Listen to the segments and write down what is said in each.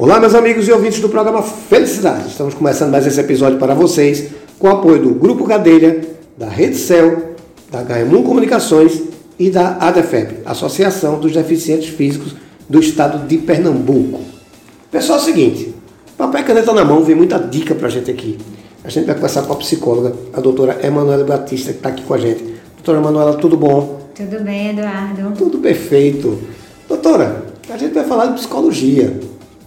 Olá, meus amigos e ouvintes do programa Felicidade. Estamos começando mais esse episódio para vocês com o apoio do Grupo Cadeira, da Rede Cel, da HM1 Comunicações e da ADEFEP, Associação dos Deficientes Físicos do Estado de Pernambuco. Pessoal, é o seguinte, papel e caneta na mão, vem muita dica para a gente aqui. A gente vai conversar com a psicóloga, a doutora Emanuela Batista, que está aqui com a gente. Doutora Emanuela, tudo bom? Tudo bem, Eduardo? Tudo perfeito. Doutora, a gente vai falar de psicologia,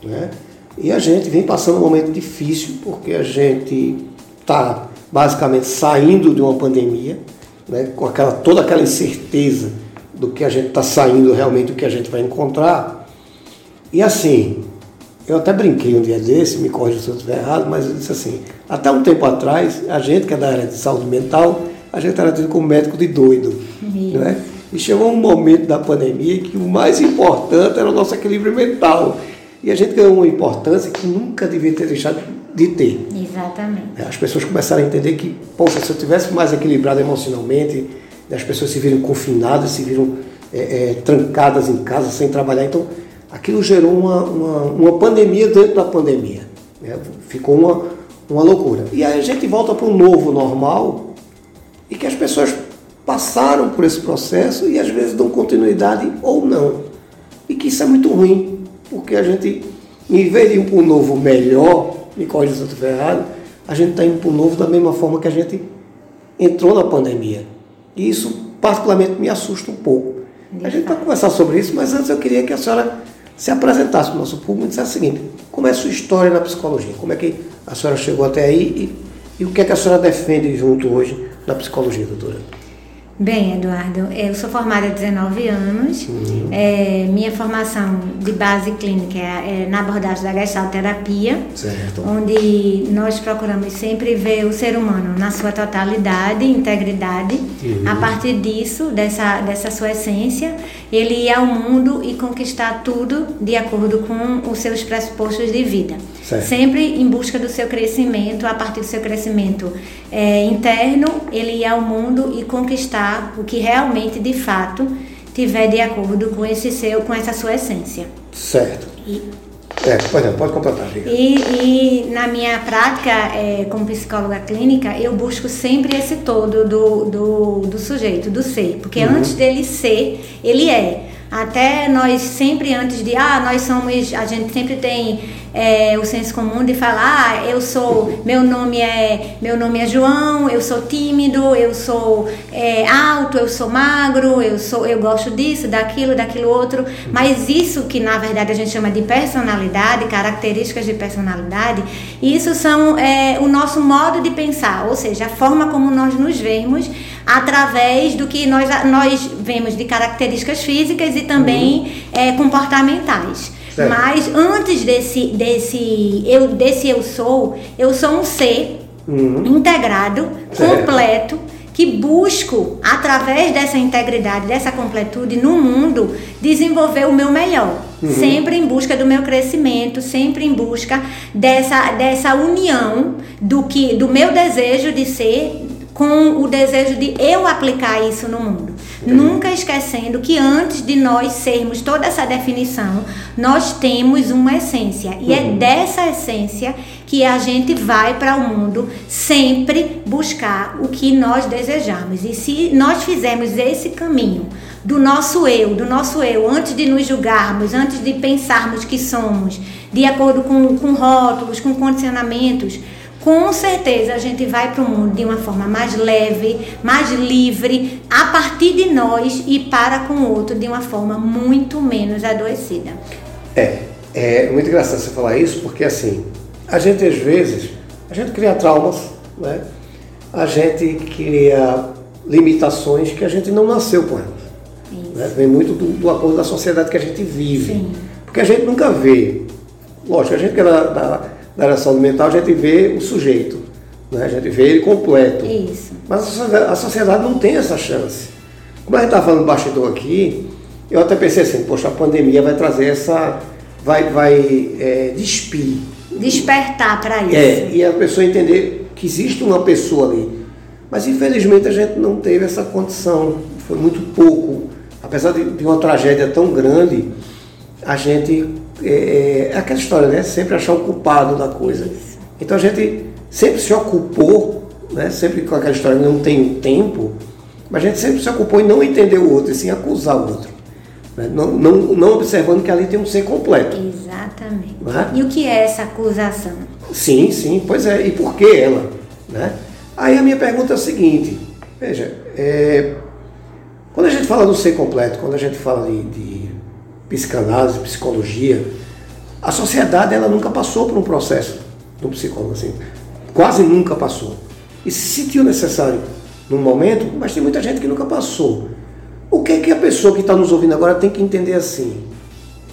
né? E a gente vem passando um momento difícil porque a gente está basicamente saindo de uma pandemia, né? com aquela, toda aquela incerteza do que a gente está saindo realmente, o que a gente vai encontrar. E assim, eu até brinquei um dia desse, me corrija se eu estiver errado, mas eu disse assim, até um tempo atrás, a gente que é da área de saúde mental, a gente era tido como médico de doido. Né? E chegou um momento da pandemia que o mais importante era o nosso equilíbrio mental. E a gente ganhou uma importância que nunca devia ter deixado de ter. Exatamente. As pessoas começaram a entender que, poxa, se eu tivesse mais equilibrado emocionalmente, as pessoas se viram confinadas, se viram é, é, trancadas em casa sem trabalhar. Então, aquilo gerou uma, uma, uma pandemia dentro da pandemia. Né? Ficou uma, uma loucura. E aí a gente volta para um novo normal e que as pessoas passaram por esse processo e às vezes dão continuidade ou não. E que isso é muito ruim, porque a gente, em vez de ir para um novo melhor, me corrija se eu estiver errado, a gente está indo para o novo da mesma forma que a gente entrou na pandemia. E isso, particularmente, me assusta um pouco. A gente vai conversar sobre isso, mas antes eu queria que a senhora se apresentasse para o nosso público e dissesse o seguinte: como é a sua história na psicologia? Como é que a senhora chegou até aí e, e o que é que a senhora defende junto hoje na psicologia, doutora? Bem, Eduardo, eu sou formada há 19 anos. Uhum. É, minha formação de base clínica é, é na abordagem da gestalterapia, certo. onde nós procuramos sempre ver o ser humano na sua totalidade, integridade. Uhum. A partir disso, dessa, dessa sua essência, ele ir ao mundo e conquistar tudo de acordo com os seus pressupostos de vida. Certo. Sempre em busca do seu crescimento, a partir do seu crescimento é, interno, ele ir ao mundo e conquistar o que realmente, de fato, tiver de acordo com esse seu, com essa sua essência. Certo. E, é, pode, pode completar, e, e, na minha prática é, como psicóloga clínica, eu busco sempre esse todo do, do, do sujeito, do ser. Porque uhum. antes dele ser, ele é. Até nós sempre antes de, ah, nós somos, a gente sempre tem é, o senso comum de falar, ah, eu sou, meu nome é, meu nome é João, eu sou tímido, eu sou é, alto, eu sou magro, eu sou, eu gosto disso, daquilo, daquilo outro. Mas isso que na verdade a gente chama de personalidade, características de personalidade, isso são é, o nosso modo de pensar, ou seja, a forma como nós nos vemos através do que nós, nós vemos de características físicas e também uhum. É, comportamentais. Certo. Mas antes desse, desse, eu, desse eu sou, eu sou um ser uhum. integrado, certo. completo, que busco, através dessa integridade, dessa completude no mundo, desenvolver o meu melhor. Uhum. Sempre em busca do meu crescimento, sempre em busca dessa, dessa união do que do meu desejo de ser com o desejo de eu aplicar isso no mundo. Nunca esquecendo que antes de nós sermos toda essa definição, nós temos uma essência. E é uhum. é dessa essência que a gente vai para o mundo sempre buscar o que nós desejamos. E se nós fizermos esse caminho do nosso eu, do nosso eu, antes de nos julgarmos, antes de pensarmos que somos, de acordo com, com rótulos, com condicionamentos, com certeza a gente vai para o mundo de uma forma mais leve, mais livre, a partir de nós e para com o outro de uma forma muito menos adoecida. É, é muito engraçado você falar isso, porque assim, a gente às vezes, a gente cria traumas, né? a gente cria limitações que a gente não nasceu com elas. Né? Vem muito do, do, acordo da sociedade que a gente vive. Sim. Porque a gente nunca vê. Lógico, a gente que é da, da da saúde mental, a gente vê o sujeito, né? a gente vê ele completo. Isso. Mas a sociedade não tem essa chance. Como a gente está falando bastidor aqui, eu até pensei assim, poxa, a pandemia vai trazer essa. vai, vai é, despir. Despertar para isso. É, e a pessoa entender que existe uma pessoa ali. Mas infelizmente a gente não teve essa condição, foi muito pouco. Apesar de, de uma tragédia tão grande, a gente é, é aquela história, né? Sempre achar o culpado da coisa. Então a gente sempre se ocupou, né? Sempre com aquela história, não tenho tempo, mas a gente sempre se ocupou em não entender o outro, e sim acusar o outro. Né? Não, não, não observando que ali tem um ser completo. Exatamente. É? E o que é essa acusação? Sim, sim, pois é. E por que ela? Né? Aí a minha pergunta é a seguinte, veja, é, quando a gente fala do ser completo, quando a gente fala de, de psicanálise, psicologia, a sociedade ela nunca passou por um processo do psicólogo assim, quase nunca passou. E se sentiu necessário num momento, mas tem muita gente que nunca passou. O que é que a pessoa que está nos ouvindo agora tem que entender assim?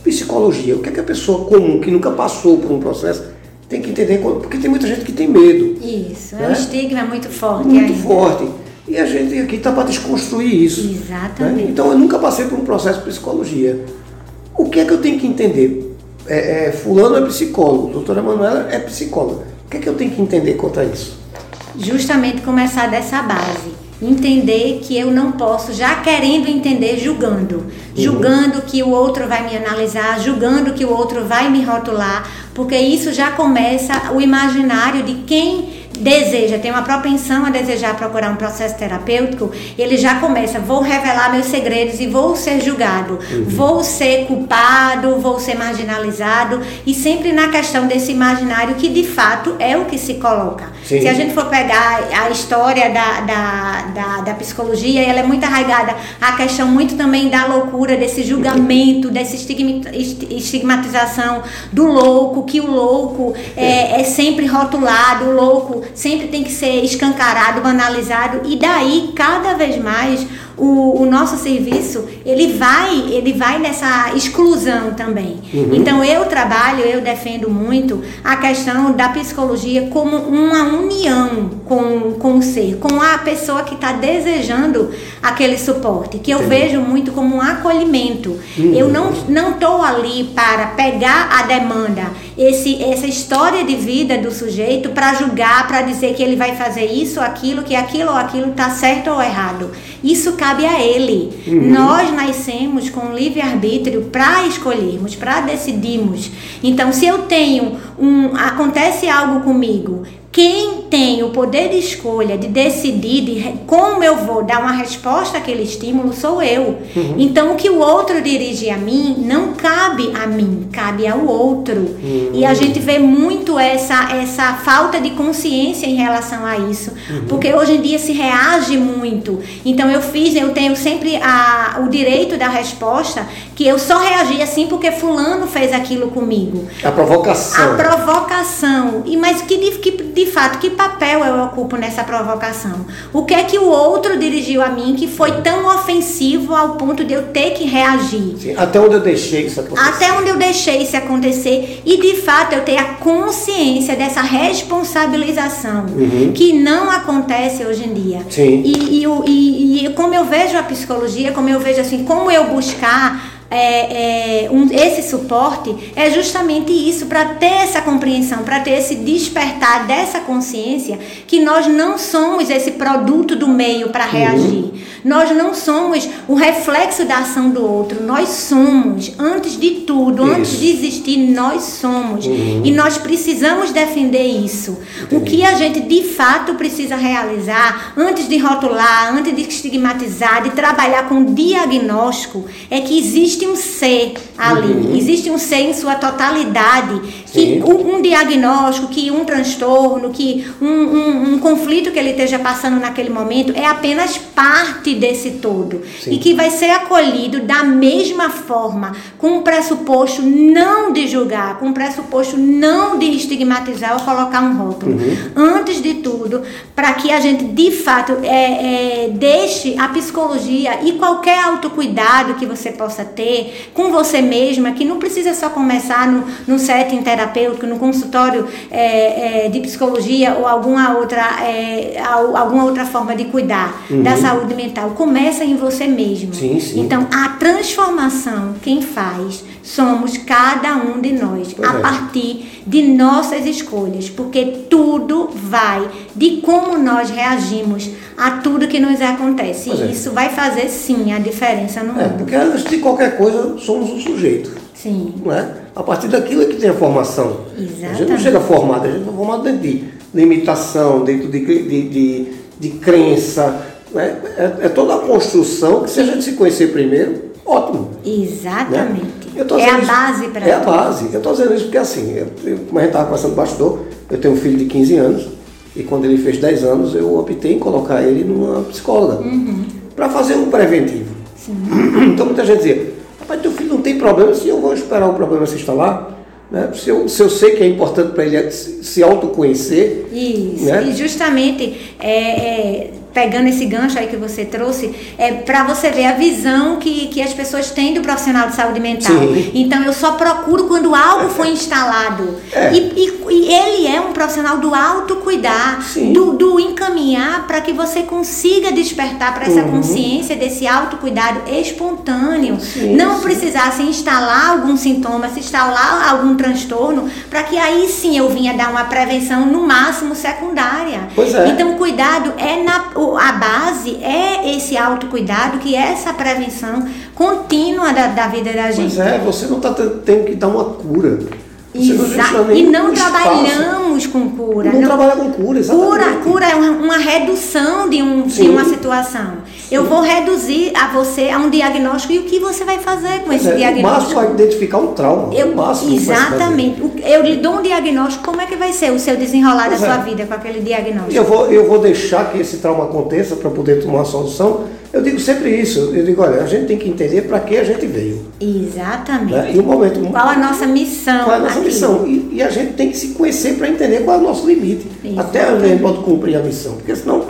Psicologia, o que é que a pessoa comum que nunca passou por um processo tem que entender? Porque tem muita gente que tem medo. Isso, né? é um estigma muito forte. Muito ainda. forte. E a gente aqui está para desconstruir isso. Né? Exatamente. Né? Então eu nunca passei por um processo de psicologia. O que é que eu tenho que entender? É, é, fulano é psicólogo, doutora Manuela é psicóloga. O que é que eu tenho que entender quanto a isso? Justamente começar dessa base. Entender que eu não posso, já querendo entender, julgando. Uhum. Julgando que o outro vai me analisar, julgando que o outro vai me rotular, porque isso já começa o imaginário de quem deseja, tem uma propensão a desejar procurar um processo terapêutico, ele já começa, vou revelar meus segredos e vou ser julgado, uhum. vou ser culpado, vou ser marginalizado, e sempre na questão desse imaginário que de fato é o que se coloca. Sim. Se a gente for pegar a história da, da, da, da, psicologia, ela é muito arraigada à questão muito também da loucura, desse julgamento, dessa estigmatização do louco, que o louco é, é sempre rotulado, o louco sempre tem que ser escancarado, banalizado e daí cada vez mais o, o, nosso serviço ele vai ele vai nessa exclusão também. Uhum. Então eu trabalho, eu defendo muito a questão da psicologia como uma união com, com o ser, com a pessoa que está desejando aquele suporte, que eu vejo muito como um acolhimento. Uhum. Eu não não estou ali para pegar a demanda, esse essa história de vida do sujeito para julgar, para dizer que ele vai fazer isso, aquilo, que aquilo ou aquilo está certo ou errado. Isso cabe a ele. Uhum. Nós nascemos com livre-arbítrio para escolhermos, para decidirmos. Então, se eu tenho um. acontece algo comigo, quem tem o poder de escolha, de decidir de como eu vou dar uma resposta àquele estímulo, sou eu. Uhum. Então, o que o outro dirige a mim não cabe a mim, cabe ao outro. Uhum. E a gente vê muito essa, essa falta de consciência em relação a isso, uhum. porque hoje em dia se reage muito. Então, eu fiz, eu tenho sempre a, o direito da resposta, que eu só reagi assim porque Fulano fez aquilo comigo. A provocação. A provocação. E, mas que, que de fato, que papel eu ocupo nessa provocação? O que é que o outro dirigiu a mim que foi tão ofensivo ao ponto de eu ter que reagir? Sim, até onde eu deixei isso acontecer? Até onde eu deixei isso acontecer e de fato eu ter a consciência dessa responsabilização uhum. que não acontece hoje em dia. Sim. E, e, e, e como eu vejo a psicologia, como eu vejo assim, como eu buscar é, é, um, esse suporte é justamente isso, para ter essa compreensão, para ter esse despertar dessa consciência que nós não somos esse produto do meio para reagir. Uhum. Nós não somos o reflexo da ação do outro. Nós somos, antes de tudo, isso. antes de existir, nós somos. Uhum. E nós precisamos defender isso. Entendi. O que a gente de fato precisa realizar, antes de rotular, antes de estigmatizar, de trabalhar com diagnóstico, é que existe existe um ser ali, uhum. existe um ser em sua totalidade, que um, um, diagnóstico, que um transtorno, que um, um, um, conflito que ele esteja passando naquele momento é apenas parte desse todo Sim. e que vai ser acolhido da mesma forma, com o pressuposto não de julgar, com o pressuposto não de estigmatizar ou colocar um rótulo. Uhum. Antes de tudo, para que a gente de fato é, é, deixe a psicologia e qualquer autocuidado que você possa ter com você mesma, que não precisa só começar no, no setting terapêutico, no consultório é, é, de psicologia ou alguma outra, é, alguma outra forma de cuidar uhum. da saúde mental. Começa em você mesmo. Sim, sim. Então, a transformação, quem faz, somos cada um de nós, pois a é. partir de nossas escolhas, porque tudo vai de como nós reagimos a tudo que nos acontece. Pois e é. isso vai fazer sim a diferença no é, mundo. Porque antes de qualquer coisa somos um sujeito. Sim. Não é? A partir daquilo é que tem a formação. Exatamente. A gente não chega formado, a gente está formado dentro de limitação, dentro de, de, de, de crença. Né? É, é toda a construção que se a gente se conhecer primeiro, ótimo. Exatamente. Né? É a base para É a base. Eu estou dizendo isso porque assim, eu, eu, como a gente estava conversando bastidor, eu tenho um filho de 15 anos e quando ele fez 10 anos eu optei em colocar ele numa psicóloga Uhum. para fazer um preventivo. Sim. Então muita gente dizia, rapaz, teu filho não tem problema, se eu vou esperar o problema se instalar, né? se, eu, se eu sei que é importante para ele se, se autoconhecer, Isso. Né? E justamente é, é, pegando esse gancho aí que você trouxe, é para você ver a visão que, que as pessoas têm do profissional de saúde mental. Sim. Então eu só procuro quando algo foi instalado. É. E, e- e ele é um profissional do autocuidar, Sim. do, do encaminhar para que você consiga despertar para essa Uhum. consciência desse autocuidado espontâneo. Sim, não precisasse instalar algum sintoma, se instalar algum transtorno, para que aí sim eu vinha dar uma prevenção no máximo secundária. Pois é. Então, cuidado é na a base é esse autocuidado, que é essa prevenção contínua da, da vida da gente. pois é, você não está tendo que dar uma cura. Você não Exa- deixa e não espaço. Trabalhamos com cura. Não, não- trabalha com cura, exatamente. Cura, cura é uma, uma redução de, um, de Sim. uma situação. Eu vou reduzir a você a um diagnóstico e o que você vai fazer com esse é, o diagnóstico? máximo vai identificar um trauma. Eu, o máximo exatamente. O- Eu lhe dou um diagnóstico, como é que vai ser o seu desenrolar Pois da é. sua vida com aquele diagnóstico? eu vou, eu vou deixar que esse trauma aconteça para poder tomar uma solução. Eu digo sempre isso. Eu digo, olha, a gente tem que entender para que a gente veio. Exatamente. Né? E o momento. Qual a nossa missão? Qual a nossa aqui? missão? E, e a gente tem que se conhecer para entender qual é o nosso limite. Exatamente. Até onde a gente pode cumprir a missão. Porque senão,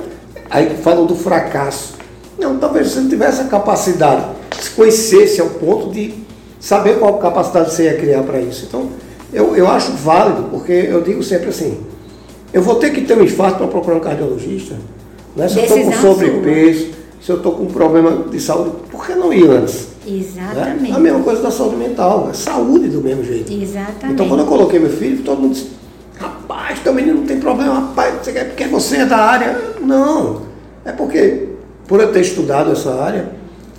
aí falam do fracasso. Não, talvez você não tivesse a capacidade de se conhecesse ao ponto de saber qual capacidade você ia criar para isso. Então, eu, eu acho válido, porque eu digo sempre assim, eu vou ter que ter um infarto para procurar um cardiologista. Né? Se eu estou com sobrepeso, se eu estou com um problema de saúde, por que não ir antes? Né? Exatamente. A mesma coisa da saúde mental, é saúde do mesmo jeito. Exatamente. Então quando eu coloquei meu filho, todo mundo disse, rapaz, teu menino não tem problema, rapaz, você quer porque você é da área. Não. É porque, por eu ter estudado essa área,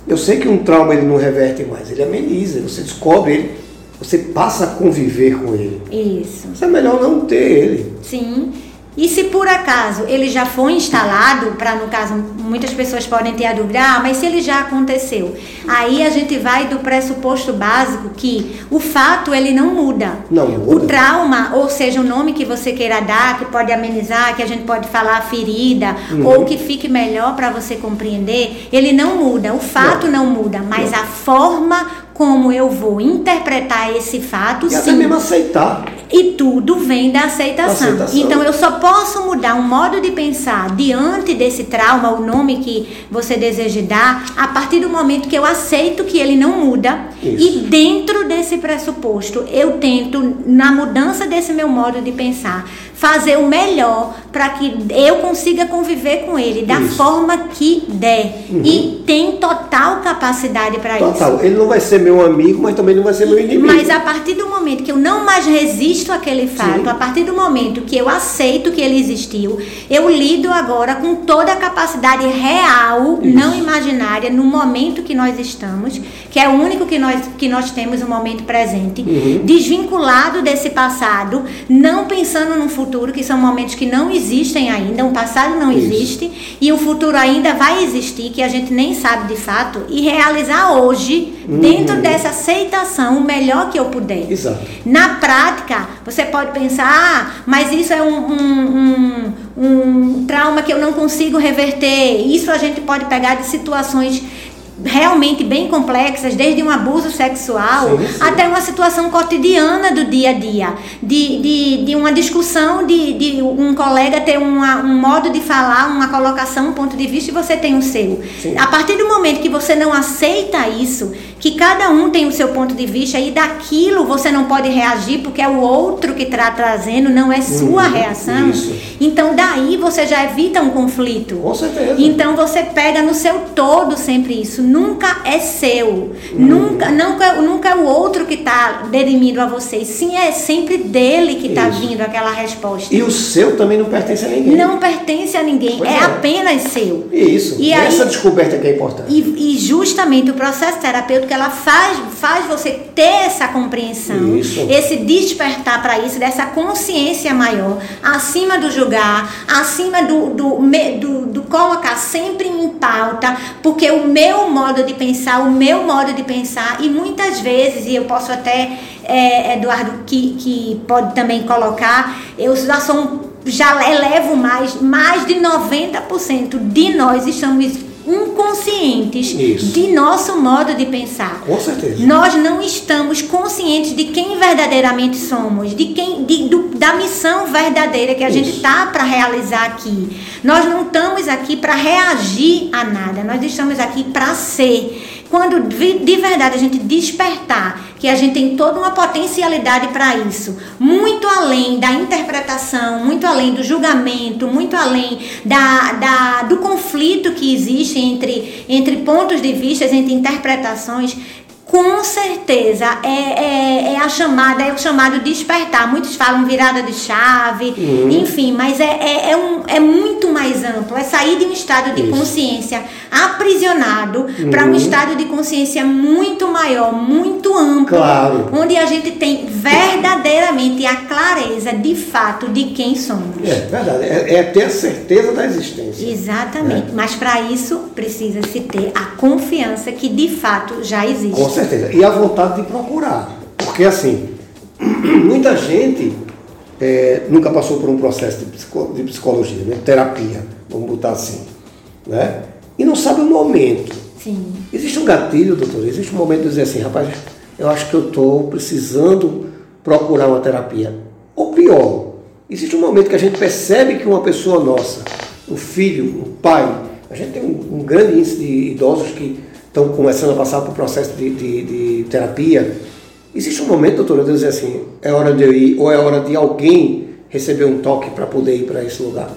eu sei que um trauma ele não reverte mais, ele ameniza, você descobre ele, você passa a conviver com ele. Isso. Isso é melhor não ter ele. Sim. E se por acaso ele já foi instalado, para no caso muitas pessoas podem ter a dúvida, ah, mas se ele já aconteceu, aí a gente vai do pressuposto básico que o fato ele não muda. Não muda. O trauma, ou seja, o nome que você queira dar, que pode amenizar, que a gente pode falar ferida, Uhum. ou que fique melhor para você compreender, ele não muda. O fato não, muda, mas a forma como eu vou interpretar esse fato, E até sim. mesmo aceitar. E tudo vem da aceitação. Aceitação. Então eu só posso mudar um modo de pensar diante desse trauma, o nome que você deseja dar, a partir do momento que eu aceito que ele não muda. Isso. E dentro desse pressuposto, eu tento, na mudança desse meu modo de pensar, fazer o melhor para que eu consiga conviver com ele da Isso. Uhum. forma que der. E tem total capacidade para isso. Total. Ele não vai ser meu amigo, mas também não vai ser meu inimigo. Mas a partir do momento que eu não mais resisto àquele fato, Sim. a partir do momento que eu aceito que ele existiu, eu lido agora com toda a capacidade real, Isso. não imaginária, no momento que nós estamos, que é o único que nós, que nós temos no momento presente, Uhum. desvinculado desse passado, não pensando no futuro, que são momentos que não existem ainda, o passado não Isso. existe e o futuro ainda vai existir, que a gente nem sabe de fato, e realizar hoje, dentro dessa aceitação, o melhor que eu puder. Exato. Na prática, você pode pensar, ah, mas isso é um, um, um, um trauma que eu não consigo reverter. Isso a gente pode pegar de situações realmente bem complexas, desde um abuso sexual Sim, sim. até uma situação cotidiana do dia a dia, de, de, de uma discussão, de, de um colega ter uma, um modo de falar, uma colocação, um ponto de vista e você tem o seu. Sim. A partir do momento que você não aceita isso, que cada um tem o seu ponto de vista e daquilo você não pode reagir porque é o outro que está trazendo, não é sua Uhum, reação. isso. Então daí você já evita um conflito. Com certeza. Então você pega no seu todo sempre isso. Nunca é seu. Uhum. Nunca, nunca, nunca é o outro que está derimido a você. Sim, é sempre dele que está vindo aquela resposta. E o seu também não pertence a ninguém. Não pertence a ninguém. É, é. apenas seu. Isso. E essa aí- descoberta que é importante. E, e justamente o processo terapêutico que ela faz, faz você ter essa compreensão, Isso. esse despertar para isso, dessa consciência maior, acima do julgar, acima do, do, do, do colocar sempre em pauta, porque o meu modo de pensar, o meu modo de pensar, e muitas vezes, e eu posso até, é, Eduardo, que, que pode também colocar, eu já sou um já elevo mais, mais de 90% de nós estamos inconscientes Isso. de nosso modo de pensar. Com certeza. Nós não estamos conscientes de quem verdadeiramente somos, de quem, de- do- da missão verdadeira que a gente Isso. está para realizar aqui. Nós não estamos aqui para reagir a nada, nós estamos aqui para ser. Quando de de verdade a gente despertar que a gente tem toda uma potencialidade para isso, muito além da interpretação, muito além do julgamento, muito além da, da- do conflito que existe entre, entre pontos de vista, entre interpretações, com certeza é, é, é a chamada, é o chamado despertar. Muitos falam virada de chave, enfim, mas é, é, é, um, é muito mais amplo. É sair de um estado de Isso. consciência aprisionado para um estado de consciência muito maior, muito amplo, Claro. onde a gente tem verdadeiramente a clareza de fato de quem somos. É verdade. É, é ter a certeza da existência. Exatamente, mas para isso precisa se ter a confiança que de fato já existe. Certeza. E a vontade de procurar. Porque assim, muita gente é, nunca passou por um processo de, psico- de psicologia, né? terapia, vamos botar assim. Né? E não sabe o momento. Sim. Existe um gatilho, doutor, existe um momento de dizer assim, rapaz, eu acho que eu estou precisando procurar uma terapia. Ou pior, existe um momento que a gente percebe que uma pessoa nossa, um filho, um pai, a gente tem um, um grande índice de idosos que estão começando a passar por processo de, de- de terapia. Existe um momento, doutor, de dizer assim, é hora de eu ir, ou é hora de alguém receber um toque para poder ir para esse lugar.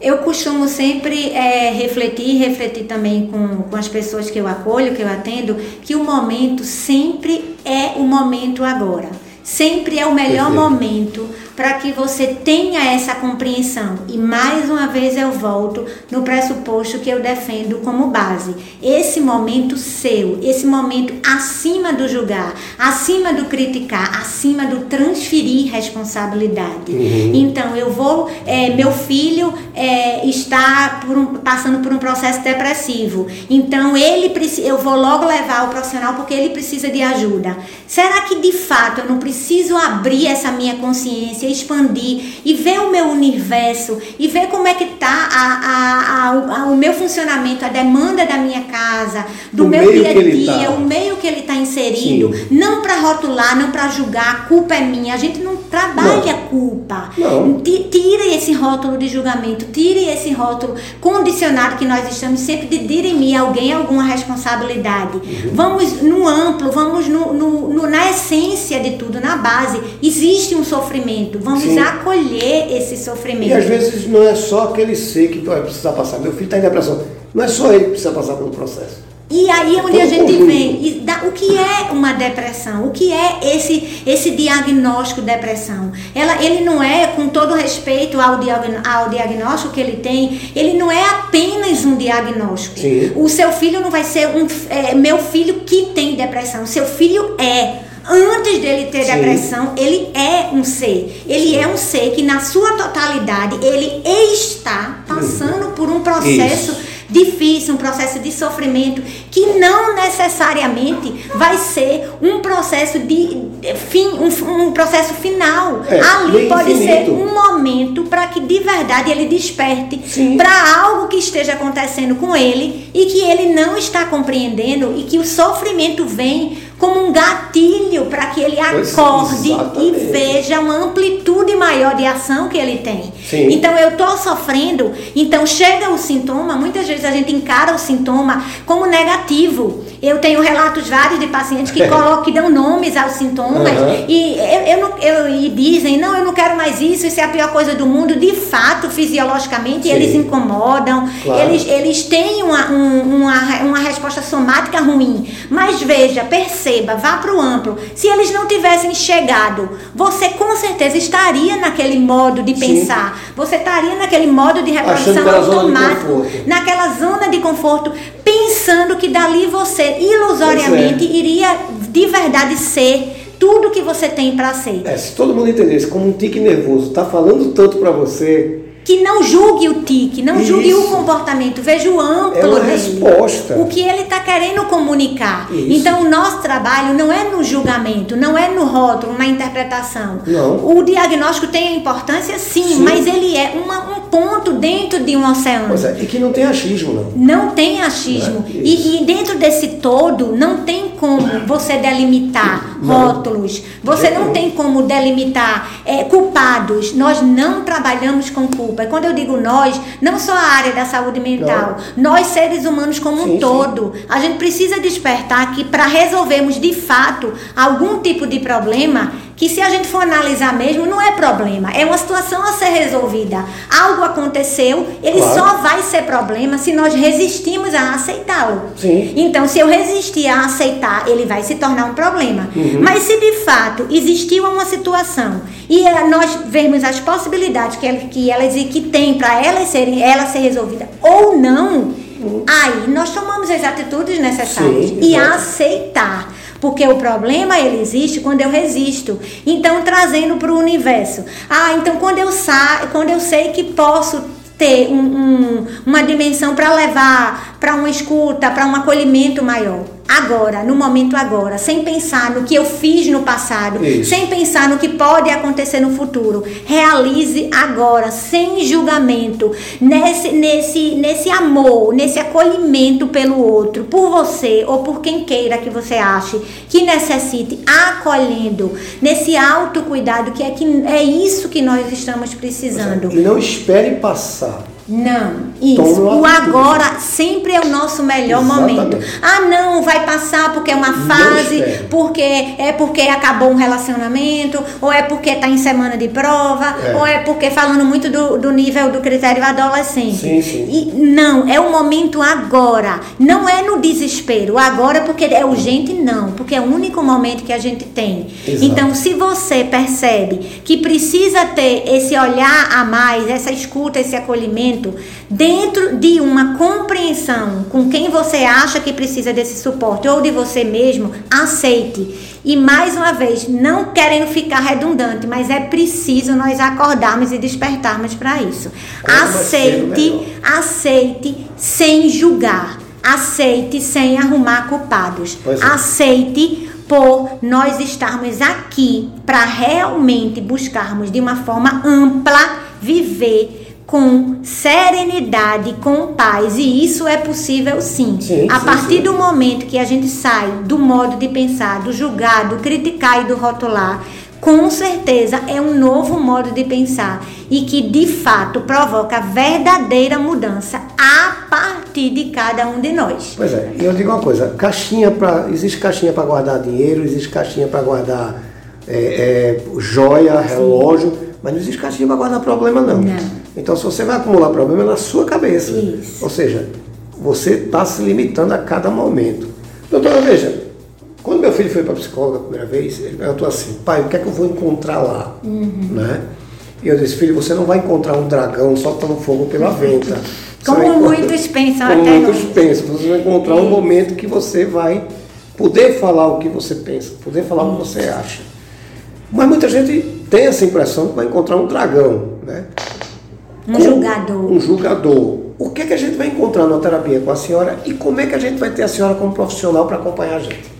Eu costumo sempre é, refletir, refletir também com, com as pessoas que eu acolho, que eu atendo, que o momento sempre é o momento agora. Sempre é o melhor Perfeito. momento para que você tenha essa compreensão. E mais uma vez eu volto no pressuposto que eu defendo como base. Esse momento seu, esse momento acima do julgar, acima do criticar, acima do transferir responsabilidade. Então eu vou, é, meu filho é, está por um- passando por um processo depressivo. Então ele eu vou logo levar o profissional porque ele precisa de ajuda. Será que de fato eu não preciso abrir essa minha consciência, expandir e ver o meu universo e ver como é que está a, a- a- o meu funcionamento, a demanda da minha casa, do O meu meio dia a que ele dia, tá. o meio que ele está inserido, Sim. não para rotular, não para julgar, a culpa é minha. A gente não trabalha culpa. Não. Ti- Tire esse rótulo de julgamento, tire esse rótulo condicionado que nós estamos sempre de dirimir alguém alguma responsabilidade. Uhum. Vamos no amplo, vamos no, no- no- na essência de tudo, na base. Existe um sofrimento, vamos Sim. acolher esse sofrimento. E às vezes não é só aquele ser que vai precisar passar. Meu filho está em depressão. Não é só ele que precisa passar pelo processo. E aí é onde a gente vem. E da- o que é uma depressão? O que é esse, esse diagnóstico depressão? Ela, ele não é, com todo respeito ao, diagn- ao diagnóstico que ele tem, ele não é apenas um diagnóstico. Sim. O seu filho não vai ser um é, meu filho que tem depressão. Seu filho é. Antes dele ter Sim. depressão, ele é um ser. Ele é um ser que, na sua totalidade, ele está passando por um processo Isso. Difícil, um processo de sofrimento que não necessariamente vai ser um processo de fim, um, um processo final. É, Ali pode infinito. ser um momento para que de verdade ele desperte para algo que esteja acontecendo com ele e que ele não está compreendendo e que o sofrimento vem como um gatilho para que ele Pois, acorde e exatamente. veja uma amplitude maior de ação que ele tem. Sim. Então eu tô sofrendo, então chega o sintoma, muitas vezes a gente encara o sintoma como negativo. Eu tenho relatos vários de pacientes que colocam, que dão nomes aos sintomas Aham. e eu, eu não- eu- e dizem, não, eu não quero mais isso, isso é a pior coisa do mundo. De fato, fisiologicamente, Sim. eles incomodam, Claro. eles, eles têm uma, um- uma, uma resposta somática ruim. Mas veja, perceba, vá para o amplo. Se eles não tivessem chegado, você com certeza estaria naquele modo de Sim. pensar. Você estaria naquele modo de reprodução conforto. naquela zona de conforto, pensando que dali você ilusoriamente é. iria de verdade ser tudo que você tem para ser. É, se todo mundo entendesse como um tique nervoso tá falando tanto para você, Que não julgue o tique, não julgue o Isso. comportamento, veja o amplo É uma dele. resposta. O que ele está querendo comunicar. Isso. Então, o nosso trabalho não é no julgamento, não é no rótulo, na interpretação. Não. O diagnóstico tem a importância, sim, Sim. mas ele é uma- um ponto dentro de um oceano. pois é, e que não tem achismo não. Não tem achismo. É, isso. e, e dentro desse todo, não tem como você delimitar Não. rótulos. Você não tem como delimitar é, culpados. Nós não trabalhamos com culpa. E quando eu digo nós, não só a área da saúde mental. Nós, seres humanos como Sim, um sim. todo. A gente precisa despertar que para resolvermos de fato algum tipo de problema, que se a gente for analisar mesmo, não é problema. É uma situação a ser resolvida. Algo aconteceu, ele Claro. só vai ser problema se nós resistimos a aceitá-lo. Então, se eu resistir a aceitar, ele vai se tornar um problema. Uhum. Mas se de fato existiu uma situação e eh, nós vermos as possibilidades que, que elas e que tem para elas serem ela ser resolvida ou não, aí nós tomamos as atitudes necessárias Sim, e aceitar. Porque o problema ele existe quando eu resisto. Então trazendo para o universo. Ah, então quando eu sa quando eu sei que posso ter um- um- uma dimensão para levar para uma escuta, para um acolhimento maior. Agora, no momento agora, sem pensar no que eu fiz no passado, Isso. sem pensar no que pode acontecer no futuro. Realize agora, sem julgamento, nesse, nesse, nesse amor, nesse acolhimento pelo outro, por você ou por quem queira que você ache que necessite, acolhendo, nesse autocuidado, que é, que é isso que nós estamos precisando. E não espere passar. Não, isso. O agora sempre é o nosso melhor Exatamente. momento. Ah, não, vai passar porque é uma fase, porque é porque acabou um relacionamento, ou é porque está em semana de prova, É. ou é porque falando muito do, do nível do critério adolescente. Sim, sim. E não, é o momento agora. Não é no desespero. Agora porque é urgente, não. Porque é o único momento que a gente tem. Exato. Então, se você percebe que precisa ter esse olhar a mais, essa escuta, esse acolhimento, dentro de uma compreensão com quem você acha que precisa desse suporte ou de você mesmo, aceite. E mais uma vez, não querendo ficar redundante, mas é preciso nós acordarmos e despertarmos para isso. Aceite, aceite sem julgar. Aceite sem arrumar culpados. É. Aceite por nós estarmos aqui para realmente buscarmos de uma forma ampla viver com serenidade, com paz. E isso é possível sim. Sim, a sim, partir sim. do momento que a gente sai do modo de pensar, do julgar, do criticar e do rotular, com certeza é um novo modo de pensar e que de fato provoca verdadeira mudança a partir de cada um de nós. Pois é, e eu digo uma coisa, caixinha para. Existe caixinha para guardar dinheiro, existe caixinha para guardar é, é, joia, relógio, mas não existe caixinha para guardar problema não. Não. Então se você vai acumular problema é na sua cabeça. Isso. Ou seja, você está se limitando a cada momento. Doutora, veja, quando meu filho foi para a psicóloga a primeira vez, ele perguntou assim, pai, o que é que eu vou encontrar lá? Uhum. Né? E eu disse, filho, você não vai encontrar um dragão soltando fogo pela venta. Você Como muitos pensam Como até muitos hoje. pensam. Você vai encontrar um momento que você vai poder falar o que você pensa, poder falar o que você acha. Mas muita gente tem essa impressão que vai encontrar um dragão, né? Um julgador. Um julgador. O que, é que a gente vai encontrar na terapia com a senhora e como é que a gente vai ter a senhora como profissional para acompanhar a gente?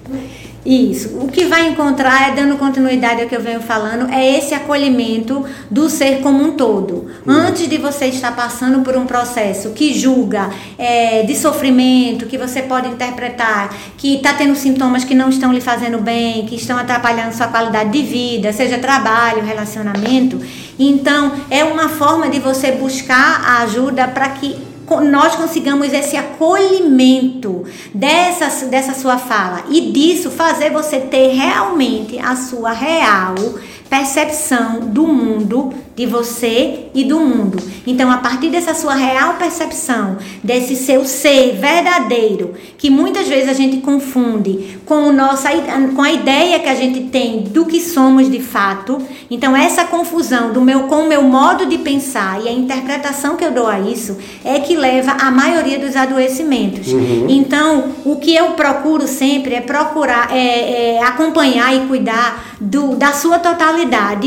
Isso. O que vai encontrar, é dando continuidade ao que eu venho falando, é esse acolhimento do ser como um todo. Antes de você estar passando por um processo que julga é, de sofrimento, que você pode interpretar que está tendo sintomas que não estão lhe fazendo bem, que estão atrapalhando sua qualidade de vida, seja trabalho, relacionamento. Então, é uma forma de você buscar a ajuda para que nós consigamos esse acolhimento dessa, dessa sua fala e disso fazer você ter realmente a sua real percepção do mundo, de você e do mundo. Então, a partir dessa sua real percepção, desse seu ser verdadeiro, que muitas vezes a gente confunde com, o nossa, com a ideia que a gente tem do que somos de fato. Então, essa confusão do meu com o meu modo de pensar e a interpretação que eu dou a isso é que leva a maioria dos adoecimentos. Uhum. Então, o que eu procuro sempre é procurar é, é acompanhar e cuidar do, da sua totalidade.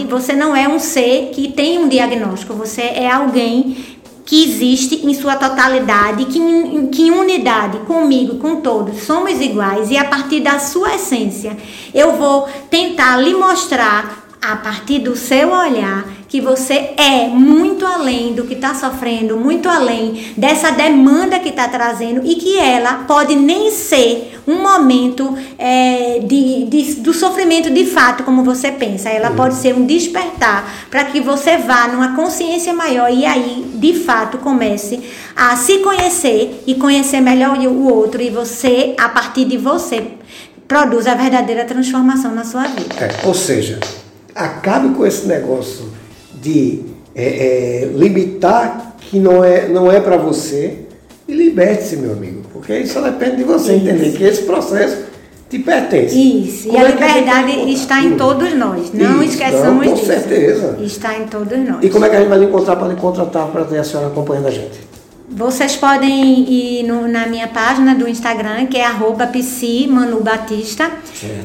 Você não é um ser que tem um diagnóstico, você é alguém que existe em sua totalidade, que em, que em unidade comigo, com todos, somos iguais. E a partir da sua essência eu vou tentar lhe mostrar a partir do seu olhar que você é muito além do que está sofrendo, muito além dessa demanda que está trazendo e que ela pode nem ser um momento é, de, de, do sofrimento de fato, como você pensa. Ela pode ser um despertar para que você vá numa consciência maior e aí, de fato, comece a se conhecer e conhecer melhor o outro e você, a partir de você, produz a verdadeira transformação na sua vida. É, ou seja, acabe com esse negócio de é, é, limitar que não é, não é para você e liberte-se, meu amigo, porque isso só depende de você isso. entender que esse processo te pertence. Isso, Como e a é liberdade está em todos nós, não isso, esqueçamos não, com disso. Com certeza. Está em todos nós. E como é que a gente vai lhe encontrar para lhe contratar para ter a senhora acompanhando a gente? Vocês podem ir no, na minha página do Instagram, que é arroba Batista.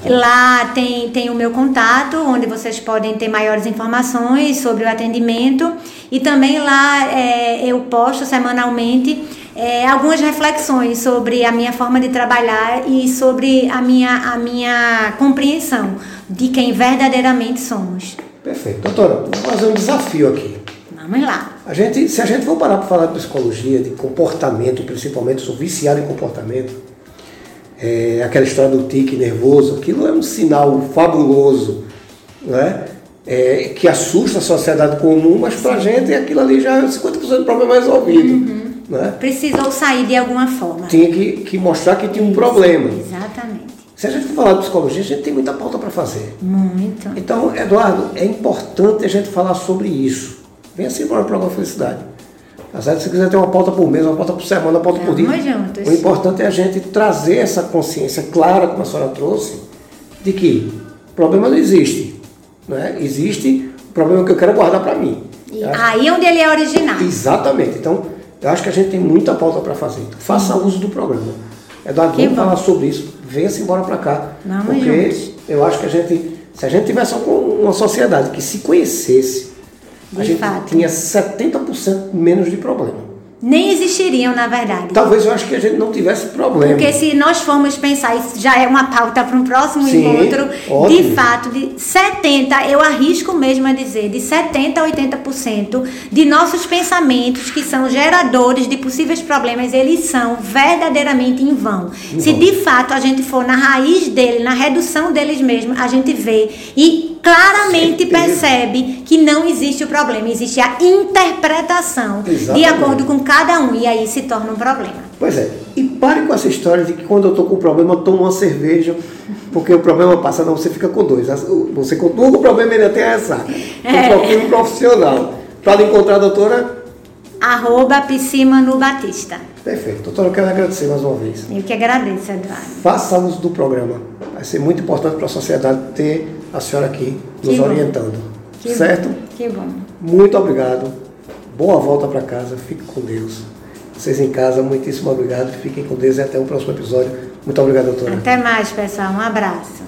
Lá tem, tem o meu contato, onde vocês podem ter maiores informações sobre o atendimento. E também lá é, eu posto semanalmente é, algumas reflexões sobre a minha forma de trabalhar e sobre a minha, a minha compreensão de quem verdadeiramente somos. Perfeito. Doutora, vou fazer um desafio aqui. Vamos lá. A gente, se a gente for parar para falar de psicologia, de comportamento, principalmente, sou viciado em comportamento, é, aquela história do tique nervoso, aquilo é um sinal fabuloso, né? É, que assusta a sociedade comum, mas para a gente aquilo ali já é 50% do problema resolvido. Uhum. Né? Precisou sair de alguma forma. Tinha que, que mostrar que tinha um Isso, problema. Exatamente. Se a gente for falar de psicologia, a gente tem muita pauta para fazer. Muito. Então, Eduardo, é importante a gente falar sobre isso. Venha se embora para alguma felicidade. Tá certo? Se quiser ter uma pauta por mês, uma pauta por semana, uma pauta por dia. O importante é a gente trazer essa consciência clara, como a senhora trouxe, de que o problema não existe. Né? Existe o problema que eu quero guardar para mim. aí onde ele é original. Exatamente. Então, eu acho que a gente tem muita pauta para fazer. Então, faça uso do programa. Eduardo, vamos falar sobre isso. Venha-se embora para cá. Vamos porque eu acho que a gente, se a gente tivesse uma sociedade que se conhecesse, de a gente fato. tinha 70% menos de problema. Nem existiriam, na verdade. Talvez eu acho que a gente não tivesse problema. Porque se nós formos pensar, isso já é uma pauta para um próximo Sim, encontro, ótimo. de fato, de 70, eu arrisco mesmo a dizer, de 70 a 80% de nossos pensamentos que são geradores de possíveis problemas, eles são verdadeiramente em vão. Em se vão. de fato a gente for na raiz dele, na redução deles mesmos, a gente vê e claramente Certeza. percebe que não existe o problema, existe a interpretação de Exatamente. acordo com cada um e aí se torna um problema. Pois é. E pare com essa história de que quando eu estou com problema, eu tomo uma cerveja, porque o problema passa, não, você fica com dois. Você com o problema e ainda tem a ressaca. É. Procure um profissional. Para encontrar a doutora, Arroba Piscimano Batista. Perfeito. Doutora, eu quero agradecer mais uma vez. Eu que agradeço, Eduardo. Faça uso do programa. Vai ser muito importante para a sociedade ter a senhora aqui nos Que orientando. Que certo? bom, Que bom. Muito obrigado. Boa volta para casa. Fique com Deus. Vocês em casa, muitíssimo obrigado. Fiquem com Deus e até o próximo episódio. Muito obrigado, doutora. Até mais, pessoal. Um abraço.